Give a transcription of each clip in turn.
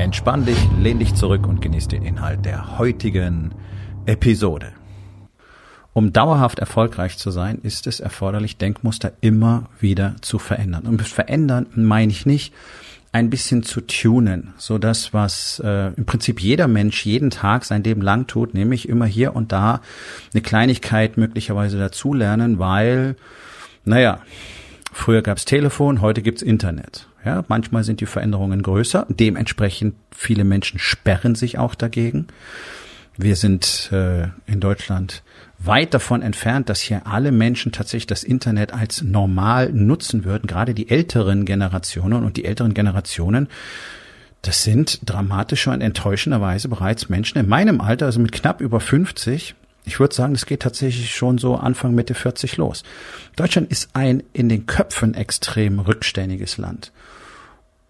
Entspann dich, lehn dich zurück und genieß den Inhalt der heutigen Episode. Um dauerhaft erfolgreich zu sein, ist es erforderlich, Denkmuster immer wieder zu verändern. Und mit verändern meine ich nicht, ein bisschen zu tunen, so das, was äh, im Prinzip jeder Mensch jeden Tag sein Leben lang tut, nämlich immer hier und da eine Kleinigkeit möglicherweise dazulernen, weil, naja, früher gab's Telefon, heute gibt's Internet. Ja, manchmal sind die Veränderungen größer. Dementsprechend viele Menschen sperren sich auch dagegen. Wir sind äh, in Deutschland weit davon entfernt, dass hier alle Menschen tatsächlich das Internet als normal nutzen würden, gerade die älteren Generationen und die älteren Generationen. Das sind dramatischer und enttäuschenderweise bereits Menschen in meinem Alter, also mit knapp über 50. Ich würde sagen, es geht tatsächlich schon so Anfang Mitte 40 los. Deutschland ist ein in den Köpfen extrem rückständiges Land.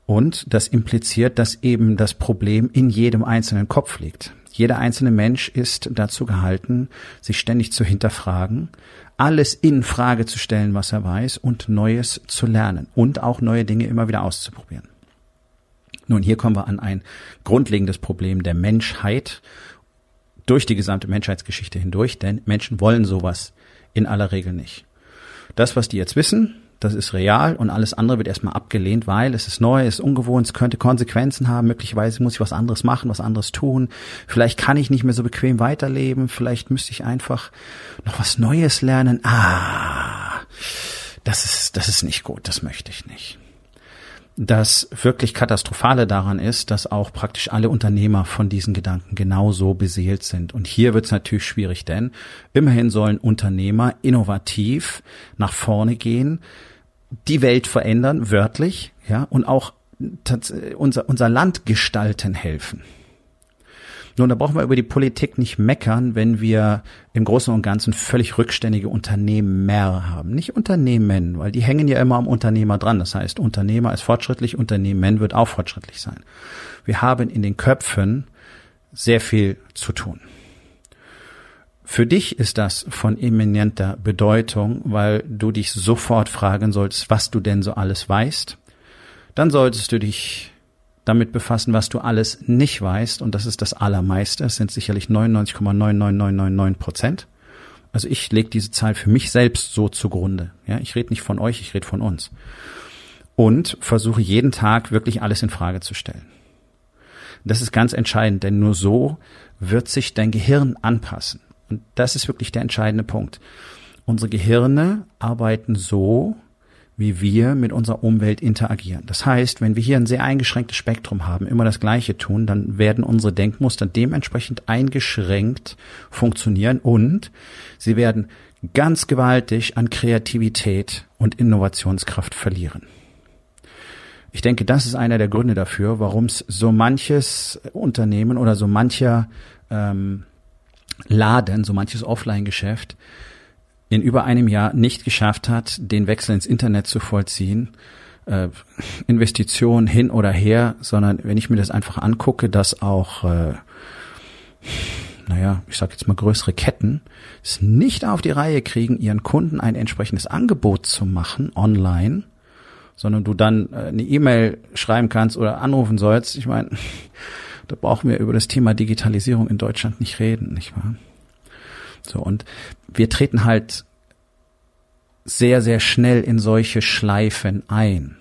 Und das impliziert, dass eben das Problem in jedem einzelnen Kopf liegt. Jeder einzelne Mensch ist dazu gehalten, sich ständig zu hinterfragen, alles in Frage zu stellen, was er weiß und Neues zu lernen und auch neue Dinge immer wieder auszuprobieren. Nun, hier kommen wir an ein grundlegendes Problem der Menschheit durch die gesamte Menschheitsgeschichte hindurch, denn Menschen wollen sowas in aller Regel nicht. Das, was die jetzt wissen, das ist real und alles andere wird erstmal abgelehnt, weil es ist neu, es ist ungewohnt, es könnte Konsequenzen haben, möglicherweise muss ich was anderes machen, was anderes tun, vielleicht kann ich nicht mehr so bequem weiterleben, vielleicht müsste ich einfach noch was Neues lernen. Ah, das ist, das ist nicht gut, das möchte ich nicht. Das wirklich Katastrophale daran ist, dass auch praktisch alle Unternehmer von diesen Gedanken genauso beseelt sind. Und hier wird es natürlich schwierig, denn immerhin sollen Unternehmer innovativ nach vorne gehen, die Welt verändern, wörtlich, ja, und auch unser, unser Land gestalten helfen. Nun, da brauchen wir über die Politik nicht meckern, wenn wir im Großen und Ganzen völlig rückständige Unternehmer haben. Nicht Unternehmen, weil die hängen ja immer am Unternehmer dran. Das heißt, Unternehmer ist fortschrittlich, Unternehmen wird auch fortschrittlich sein. Wir haben in den Köpfen sehr viel zu tun. Für dich ist das von eminenter Bedeutung, weil du dich sofort fragen solltest, was du denn so alles weißt. Dann solltest du dich damit befassen, was du alles nicht weißt, und das ist das Allermeiste. Es sind sicherlich 99,99999 Prozent. Also ich lege diese Zahl für mich selbst so zugrunde. Ja, ich rede nicht von euch, ich rede von uns. Und versuche jeden Tag wirklich alles in Frage zu stellen. Das ist ganz entscheidend, denn nur so wird sich dein Gehirn anpassen. Und das ist wirklich der entscheidende Punkt. Unsere Gehirne arbeiten so, wie wir mit unserer Umwelt interagieren. Das heißt, wenn wir hier ein sehr eingeschränktes Spektrum haben, immer das Gleiche tun, dann werden unsere Denkmuster dementsprechend eingeschränkt funktionieren und sie werden ganz gewaltig an Kreativität und Innovationskraft verlieren. Ich denke, das ist einer der Gründe dafür, warum es so manches Unternehmen oder so mancher ähm, Laden, so manches Offline-Geschäft in über einem Jahr nicht geschafft hat, den Wechsel ins Internet zu vollziehen. Äh, Investitionen hin oder her, sondern wenn ich mir das einfach angucke, dass auch, äh, naja, ich sage jetzt mal größere Ketten es nicht auf die Reihe kriegen, ihren Kunden ein entsprechendes Angebot zu machen online, sondern du dann äh, eine E-Mail schreiben kannst oder anrufen sollst. Ich meine, da brauchen wir über das Thema Digitalisierung in Deutschland nicht reden, nicht wahr? So, und wir treten halt sehr, sehr schnell in solche Schleifen ein.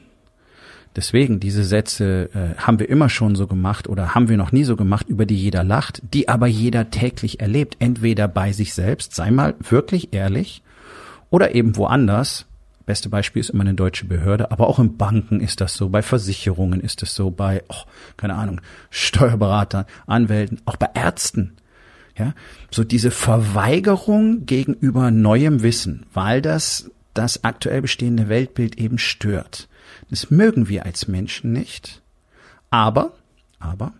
Deswegen, diese Sätze äh, haben wir immer schon so gemacht oder haben wir noch nie so gemacht, über die jeder lacht, die aber jeder täglich erlebt, entweder bei sich selbst, sei mal wirklich ehrlich, oder eben woanders. Beste Beispiel ist immer eine deutsche Behörde, aber auch in Banken ist das so, bei Versicherungen ist es so, bei, oh, keine Ahnung, Steuerberatern, Anwälten, auch bei Ärzten. Ja, so diese Verweigerung gegenüber neuem Wissen, weil das das aktuell bestehende Weltbild eben stört. Das mögen wir als Menschen nicht. Aber aber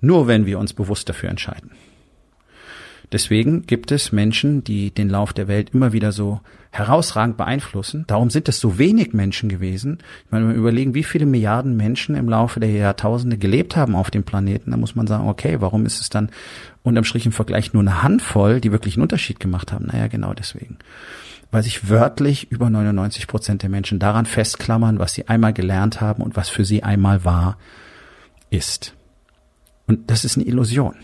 nur wenn wir uns bewusst dafür entscheiden. Deswegen gibt es Menschen, die den Lauf der Welt immer wieder so herausragend beeinflussen. Darum sind es so wenig Menschen gewesen. Ich meine, wenn wir überlegen, wie viele Milliarden Menschen im Laufe der Jahrtausende gelebt haben auf dem Planeten, dann muss man sagen, okay, warum ist es dann unterm Strich im Vergleich nur eine Handvoll, die wirklich einen Unterschied gemacht haben? Naja, genau deswegen. Weil sich wörtlich über 99 Prozent der Menschen daran festklammern, was sie einmal gelernt haben und was für sie einmal wahr ist. Und das ist eine Illusion.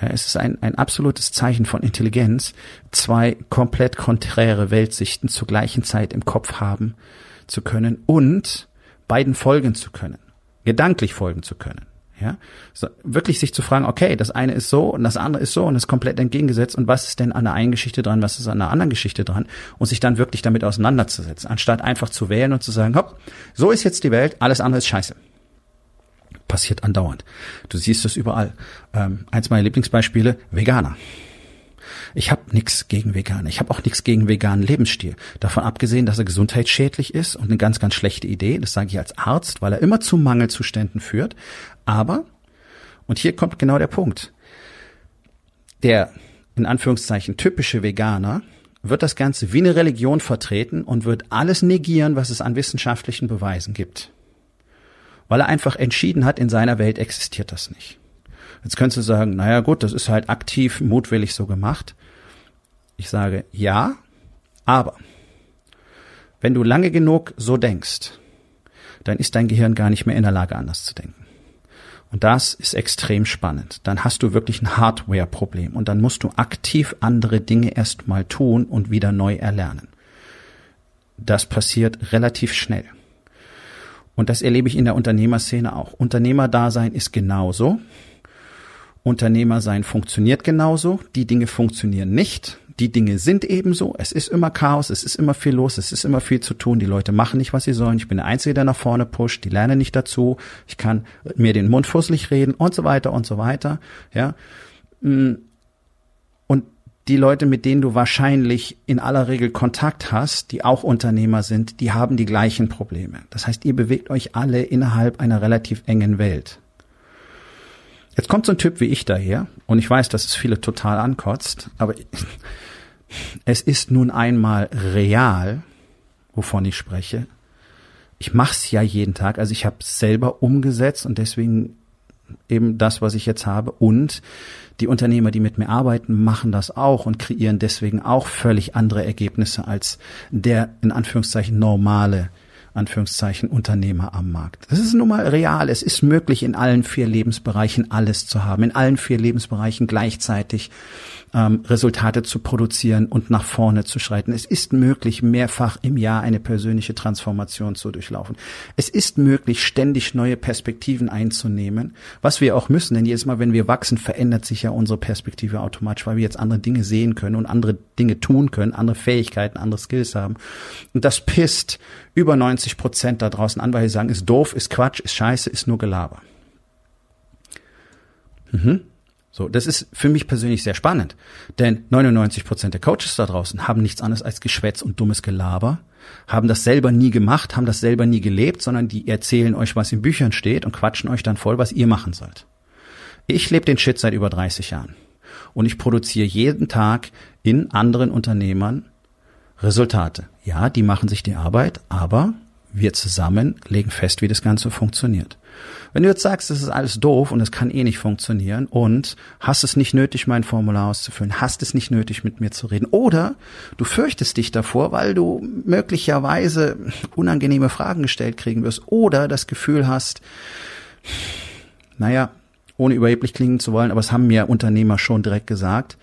Ja, es ist ein, ein absolutes Zeichen von Intelligenz, zwei komplett konträre Weltsichten zur gleichen Zeit im Kopf haben zu können und beiden folgen zu können, gedanklich folgen zu können. Ja, so, wirklich sich zu fragen, okay, das eine ist so und das andere ist so und ist komplett entgegengesetzt und was ist denn an der einen Geschichte dran, was ist an der anderen Geschichte dran und sich dann wirklich damit auseinanderzusetzen, anstatt einfach zu wählen und zu sagen, hopp, so ist jetzt die Welt, alles andere ist scheiße passiert andauernd. Du siehst es überall. Ähm, eins meiner Lieblingsbeispiele, Veganer. Ich habe nichts gegen Veganer. Ich habe auch nichts gegen veganen Lebensstil. Davon abgesehen, dass er gesundheitsschädlich ist und eine ganz, ganz schlechte Idee. Das sage ich als Arzt, weil er immer zu Mangelzuständen führt. Aber, und hier kommt genau der Punkt, der in Anführungszeichen typische Veganer wird das Ganze wie eine Religion vertreten und wird alles negieren, was es an wissenschaftlichen Beweisen gibt weil er einfach entschieden hat, in seiner Welt existiert das nicht. Jetzt könntest du sagen, naja gut, das ist halt aktiv, mutwillig so gemacht. Ich sage ja, aber wenn du lange genug so denkst, dann ist dein Gehirn gar nicht mehr in der Lage, anders zu denken. Und das ist extrem spannend. Dann hast du wirklich ein Hardware-Problem und dann musst du aktiv andere Dinge erstmal tun und wieder neu erlernen. Das passiert relativ schnell. Und das erlebe ich in der Unternehmerszene auch. Unternehmerdasein ist genauso. Unternehmersein funktioniert genauso. Die Dinge funktionieren nicht. Die Dinge sind ebenso. Es ist immer Chaos, es ist immer viel los, es ist immer viel zu tun. Die Leute machen nicht, was sie sollen. Ich bin der Einzige, der nach vorne pusht. Die lernen nicht dazu. Ich kann mir den Mund fusselig reden und so weiter und so weiter. Ja. Die Leute, mit denen du wahrscheinlich in aller Regel Kontakt hast, die auch Unternehmer sind, die haben die gleichen Probleme. Das heißt, ihr bewegt euch alle innerhalb einer relativ engen Welt. Jetzt kommt so ein Typ wie ich daher, und ich weiß, dass es viele total ankotzt, aber es ist nun einmal real, wovon ich spreche. Ich mach's ja jeden Tag, also ich habe es selber umgesetzt und deswegen eben das, was ich jetzt habe. Und die Unternehmer, die mit mir arbeiten, machen das auch und kreieren deswegen auch völlig andere Ergebnisse als der in Anführungszeichen normale Anführungszeichen Unternehmer am Markt. Das ist nun mal real. Es ist möglich, in allen vier Lebensbereichen alles zu haben, in allen vier Lebensbereichen gleichzeitig ähm, Resultate zu produzieren und nach vorne zu schreiten. Es ist möglich, mehrfach im Jahr eine persönliche Transformation zu durchlaufen. Es ist möglich, ständig neue Perspektiven einzunehmen, was wir auch müssen, denn jedes Mal, wenn wir wachsen, verändert sich ja unsere Perspektive automatisch, weil wir jetzt andere Dinge sehen können und andere Dinge tun können, andere Fähigkeiten, andere Skills haben. Und das pisst über 90 Prozent da draußen an, weil sie sagen, ist doof, ist Quatsch, ist scheiße, ist nur Gelaber. Mhm. So, das ist für mich persönlich sehr spannend, denn 99 Prozent der Coaches da draußen haben nichts anderes als Geschwätz und dummes Gelaber, haben das selber nie gemacht, haben das selber nie gelebt, sondern die erzählen euch, was in Büchern steht und quatschen euch dann voll, was ihr machen sollt. Ich lebe den Shit seit über 30 Jahren und ich produziere jeden Tag in anderen Unternehmern Resultate. Ja, die machen sich die Arbeit, aber wir zusammen legen fest, wie das Ganze funktioniert. Wenn du jetzt sagst, das ist alles doof und es kann eh nicht funktionieren und hast es nicht nötig, mein Formular auszufüllen, hast es nicht nötig, mit mir zu reden oder du fürchtest dich davor, weil du möglicherweise unangenehme Fragen gestellt kriegen wirst oder das Gefühl hast, naja, ohne überheblich klingen zu wollen, aber es haben mir Unternehmer schon direkt gesagt,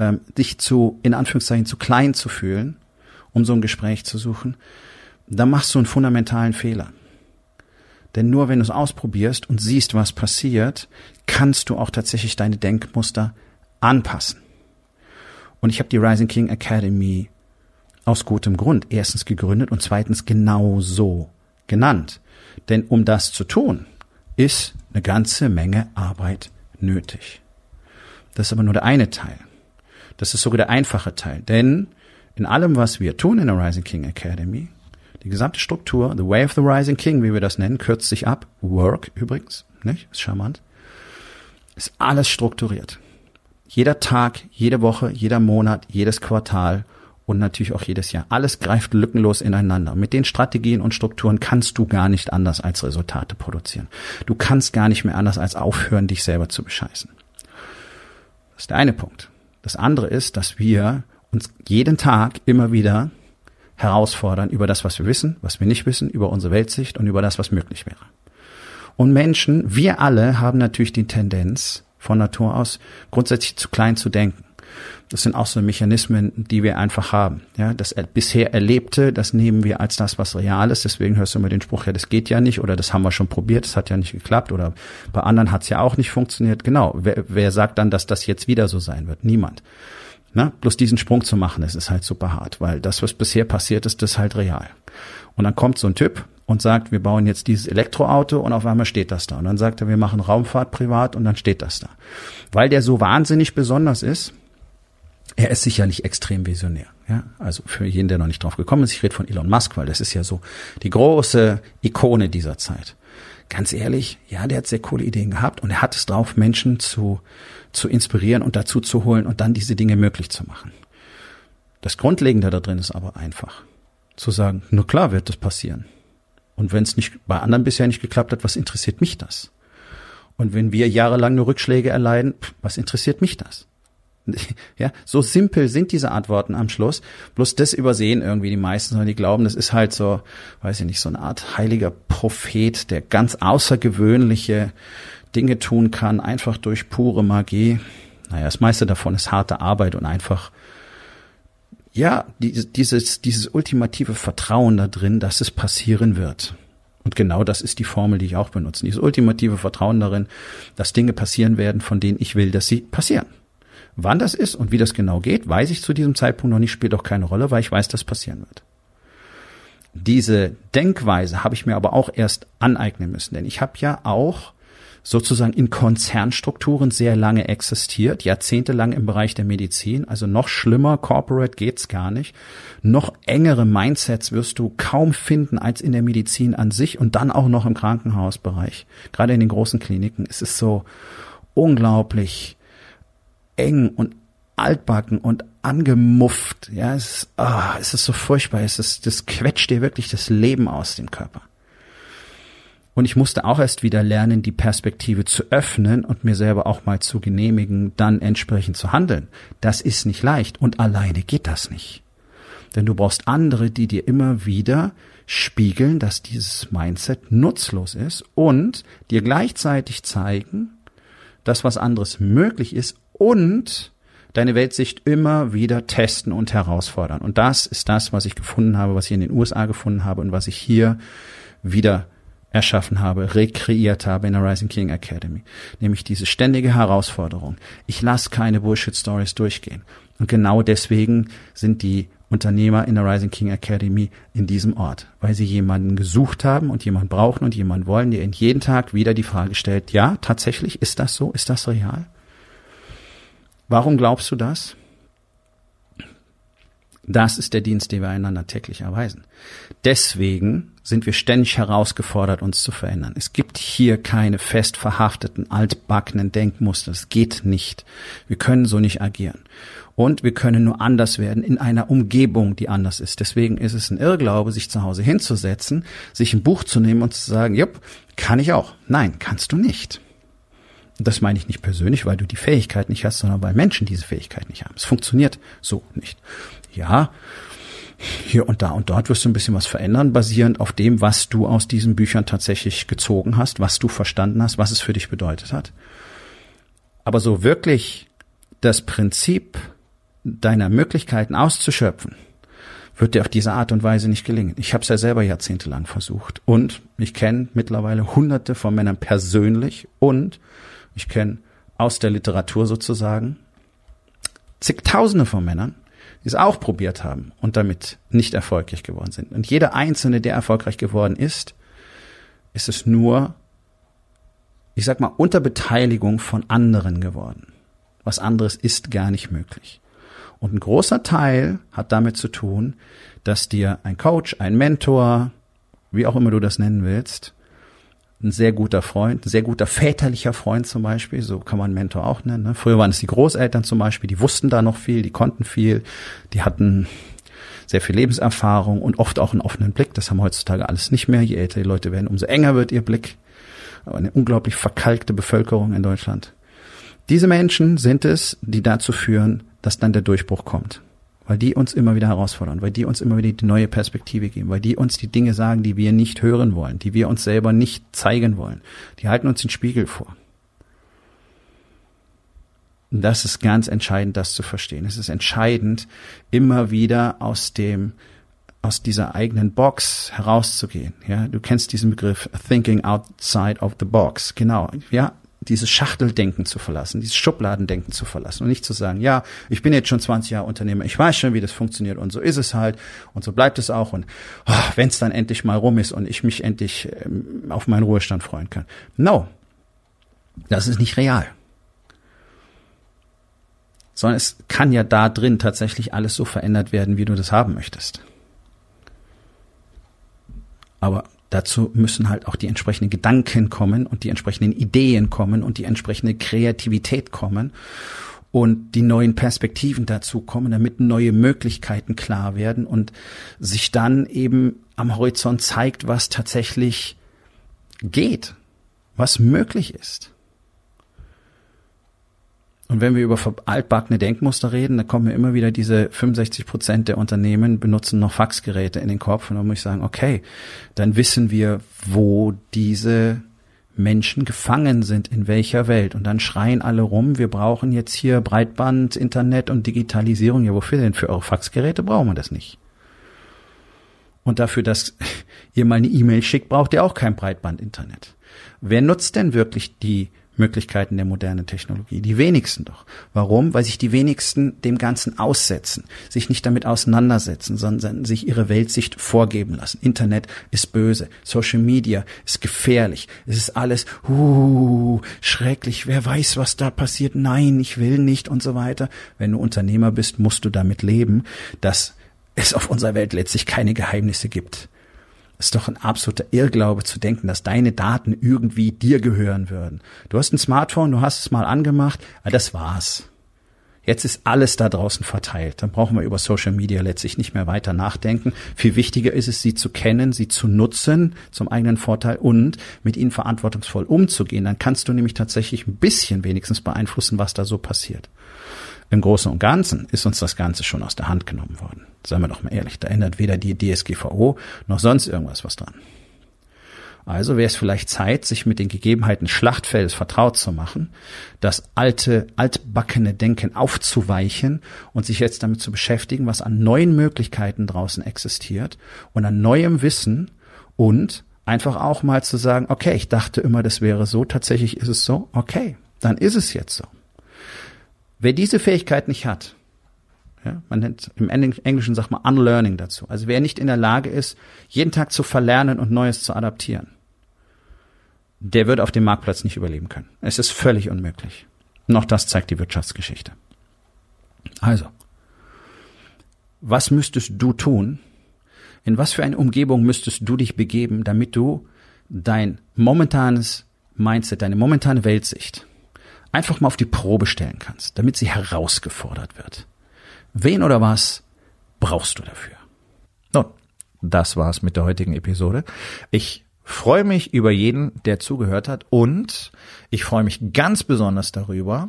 ähm, dich zu, in Anführungszeichen, zu klein zu fühlen, um so ein Gespräch zu suchen, dann machst du einen fundamentalen Fehler. Denn nur wenn du es ausprobierst und siehst, was passiert, kannst du auch tatsächlich deine Denkmuster anpassen. Und ich habe die Rising King Academy aus gutem Grund erstens gegründet und zweitens genau so genannt. Denn um das zu tun, ist eine ganze Menge Arbeit nötig. Das ist aber nur der eine Teil. Das ist sogar der einfache Teil. Denn in allem, was wir tun in der Rising King Academy, Die gesamte Struktur, the way of the rising king, wie wir das nennen, kürzt sich ab. Work übrigens, nicht? Ist charmant. Ist alles strukturiert. Jeder Tag, jede Woche, jeder Monat, jedes Quartal und natürlich auch jedes Jahr. Alles greift lückenlos ineinander. Mit den Strategien und Strukturen kannst du gar nicht anders als Resultate produzieren. Du kannst gar nicht mehr anders als aufhören, dich selber zu bescheißen. Das ist der eine Punkt. Das andere ist, dass wir uns jeden Tag immer wieder herausfordern über das, was wir wissen, was wir nicht wissen, über unsere Weltsicht und über das, was möglich wäre. Und Menschen, wir alle haben natürlich die Tendenz, von Natur aus grundsätzlich zu klein zu denken. Das sind auch so Mechanismen, die wir einfach haben. Ja, das bisher Erlebte, das nehmen wir als das, was real ist. Deswegen hörst du immer den Spruch, ja, das geht ja nicht oder das haben wir schon probiert, das hat ja nicht geklappt oder bei anderen hat es ja auch nicht funktioniert. Genau. Wer, wer sagt dann, dass das jetzt wieder so sein wird? Niemand. Na, bloß diesen Sprung zu machen, das ist halt super hart, weil das, was bisher passiert ist, das ist halt real. Und dann kommt so ein Typ und sagt, wir bauen jetzt dieses Elektroauto und auf einmal steht das da. Und dann sagt er, wir machen Raumfahrt privat und dann steht das da. Weil der so wahnsinnig besonders ist, er ist sicherlich extrem visionär. Ja, also für jeden, der noch nicht drauf gekommen ist, ich rede von Elon Musk, weil das ist ja so die große Ikone dieser Zeit. Ganz ehrlich, ja, der hat sehr coole Ideen gehabt und er hat es drauf, Menschen zu, zu inspirieren und dazu zu holen und dann diese Dinge möglich zu machen. Das Grundlegende da drin ist aber einfach. Zu sagen, nur klar wird das passieren. Und wenn es nicht bei anderen bisher nicht geklappt hat, was interessiert mich das? Und wenn wir jahrelang nur Rückschläge erleiden, was interessiert mich das? Ja, so simpel sind diese Antworten am Schluss. Bloß das übersehen irgendwie die meisten, sondern die glauben, das ist halt so, weiß ich nicht, so eine Art heiliger Prophet, der ganz außergewöhnliche Dinge tun kann, einfach durch pure Magie. Naja, das meiste davon ist harte Arbeit und einfach, ja, dieses, dieses ultimative Vertrauen da drin, dass es passieren wird. Und genau das ist die Formel, die ich auch benutze. Dieses ultimative Vertrauen darin, dass Dinge passieren werden, von denen ich will, dass sie passieren. Wann das ist und wie das genau geht, weiß ich zu diesem Zeitpunkt noch nicht, spielt auch keine Rolle, weil ich weiß, dass passieren wird. Diese Denkweise habe ich mir aber auch erst aneignen müssen, denn ich habe ja auch sozusagen in Konzernstrukturen sehr lange existiert, jahrzehntelang im Bereich der Medizin, also noch schlimmer, corporate geht's gar nicht. Noch engere Mindsets wirst du kaum finden als in der Medizin an sich und dann auch noch im Krankenhausbereich. Gerade in den großen Kliniken ist es so unglaublich eng und altbacken und angemufft. Ja, es ist, ah, es ist so furchtbar. Es ist, das quetscht dir wirklich das Leben aus dem Körper. Und ich musste auch erst wieder lernen, die Perspektive zu öffnen und mir selber auch mal zu genehmigen, dann entsprechend zu handeln. Das ist nicht leicht und alleine geht das nicht. Denn du brauchst andere, die dir immer wieder spiegeln, dass dieses Mindset nutzlos ist und dir gleichzeitig zeigen, dass was anderes möglich ist und deine Weltsicht immer wieder testen und herausfordern. Und das ist das, was ich gefunden habe, was ich in den USA gefunden habe und was ich hier wieder erschaffen habe, rekreiert habe in der Rising King Academy. Nämlich diese ständige Herausforderung. Ich lasse keine Bullshit-Stories durchgehen. Und genau deswegen sind die Unternehmer in der Rising King Academy in diesem Ort, weil sie jemanden gesucht haben und jemanden brauchen und jemanden wollen, der ihnen jeden Tag wieder die Frage stellt, ja, tatsächlich, ist das so? Ist das real? Warum glaubst du das? Das ist der Dienst, den wir einander täglich erweisen. Deswegen sind wir ständig herausgefordert, uns zu verändern. Es gibt hier keine fest verhafteten, altbackenen Denkmuster. Es geht nicht. Wir können so nicht agieren. Und wir können nur anders werden in einer Umgebung, die anders ist. Deswegen ist es ein Irrglaube, sich zu Hause hinzusetzen, sich ein Buch zu nehmen und zu sagen, jupp, kann ich auch. Nein, kannst du nicht. Das meine ich nicht persönlich, weil du die Fähigkeit nicht hast, sondern weil Menschen diese Fähigkeit nicht haben. Es funktioniert so nicht. Ja, hier und da und dort wirst du ein bisschen was verändern, basierend auf dem, was du aus diesen Büchern tatsächlich gezogen hast, was du verstanden hast, was es für dich bedeutet hat. Aber so wirklich das Prinzip deiner Möglichkeiten auszuschöpfen, wird dir auf diese Art und Weise nicht gelingen. Ich habe es ja selber jahrzehntelang versucht und ich kenne mittlerweile hunderte von Männern persönlich und ich kenne aus der Literatur sozusagen zigtausende von Männern, die es auch probiert haben und damit nicht erfolgreich geworden sind. Und jeder einzelne, der erfolgreich geworden ist, ist es nur, ich sag mal, unter Beteiligung von anderen geworden. Was anderes ist gar nicht möglich. Und ein großer Teil hat damit zu tun, dass dir ein Coach, ein Mentor, wie auch immer du das nennen willst, ein sehr guter Freund, ein sehr guter väterlicher Freund zum Beispiel, so kann man Mentor auch nennen. Ne? Früher waren es die Großeltern zum Beispiel, die wussten da noch viel, die konnten viel, die hatten sehr viel Lebenserfahrung und oft auch einen offenen Blick. Das haben heutzutage alles nicht mehr. Je älter die Leute werden, umso enger wird ihr Blick. Eine unglaublich verkalkte Bevölkerung in Deutschland. Diese Menschen sind es, die dazu führen, dass dann der Durchbruch kommt weil die uns immer wieder herausfordern, weil die uns immer wieder die neue Perspektive geben, weil die uns die Dinge sagen, die wir nicht hören wollen, die wir uns selber nicht zeigen wollen. Die halten uns den Spiegel vor. Und das ist ganz entscheidend, das zu verstehen. Es ist entscheidend, immer wieder aus dem aus dieser eigenen Box herauszugehen. Ja, du kennst diesen Begriff Thinking outside of the box. Genau. Ja, dieses Schachteldenken zu verlassen, dieses Schubladendenken zu verlassen und nicht zu sagen, ja, ich bin jetzt schon 20 Jahre Unternehmer, ich weiß schon, wie das funktioniert und so ist es halt und so bleibt es auch und oh, wenn es dann endlich mal rum ist und ich mich endlich ähm, auf meinen Ruhestand freuen kann. No, das ist nicht real. Sondern es kann ja da drin tatsächlich alles so verändert werden, wie du das haben möchtest. Aber Dazu müssen halt auch die entsprechenden Gedanken kommen und die entsprechenden Ideen kommen und die entsprechende Kreativität kommen und die neuen Perspektiven dazu kommen, damit neue Möglichkeiten klar werden und sich dann eben am Horizont zeigt, was tatsächlich geht, was möglich ist. Und wenn wir über altbackene Denkmuster reden, dann kommen mir immer wieder diese 65 Prozent der Unternehmen benutzen noch Faxgeräte in den Kopf. Und dann muss ich sagen, okay, dann wissen wir, wo diese Menschen gefangen sind, in welcher Welt. Und dann schreien alle rum, wir brauchen jetzt hier Breitband, Internet und Digitalisierung. Ja, wofür denn? Für eure Faxgeräte brauchen wir das nicht. Und dafür, dass ihr mal eine E-Mail schickt, braucht ihr auch kein Breitband-Internet. Wer nutzt denn wirklich die Möglichkeiten der modernen Technologie. Die wenigsten doch. Warum? Weil sich die wenigsten dem Ganzen aussetzen, sich nicht damit auseinandersetzen, sondern sich ihre Weltsicht vorgeben lassen. Internet ist böse, Social Media ist gefährlich, es ist alles uh, schrecklich, wer weiß, was da passiert, nein, ich will nicht und so weiter. Wenn du Unternehmer bist, musst du damit leben, dass es auf unserer Welt letztlich keine Geheimnisse gibt ist doch ein absoluter Irrglaube zu denken, dass deine Daten irgendwie dir gehören würden. Du hast ein Smartphone, du hast es mal angemacht, das war's. Jetzt ist alles da draußen verteilt. Dann brauchen wir über Social Media letztlich nicht mehr weiter nachdenken. Viel wichtiger ist es, sie zu kennen, sie zu nutzen zum eigenen Vorteil und mit ihnen verantwortungsvoll umzugehen. Dann kannst du nämlich tatsächlich ein bisschen wenigstens beeinflussen, was da so passiert. Im Großen und Ganzen ist uns das Ganze schon aus der Hand genommen worden. Seien wir doch mal ehrlich, da ändert weder die DSGVO noch sonst irgendwas was dran. Also wäre es vielleicht Zeit, sich mit den Gegebenheiten Schlachtfeldes vertraut zu machen, das alte, altbackene Denken aufzuweichen und sich jetzt damit zu beschäftigen, was an neuen Möglichkeiten draußen existiert und an neuem Wissen und einfach auch mal zu sagen, okay, ich dachte immer, das wäre so, tatsächlich ist es so, okay, dann ist es jetzt so. Wer diese Fähigkeit nicht hat, ja, man nennt im Englischen sagt man Unlearning dazu. Also wer nicht in der Lage ist, jeden Tag zu verlernen und Neues zu adaptieren, der wird auf dem Marktplatz nicht überleben können. Es ist völlig unmöglich. Noch das zeigt die Wirtschaftsgeschichte. Also, was müsstest du tun? In was für eine Umgebung müsstest du dich begeben, damit du dein momentanes Mindset, deine momentane Weltsicht einfach mal auf die Probe stellen kannst, damit sie herausgefordert wird. Wen oder was brauchst du dafür? Nun, das war's mit der heutigen Episode. Ich freue mich über jeden, der zugehört hat und ich freue mich ganz besonders darüber,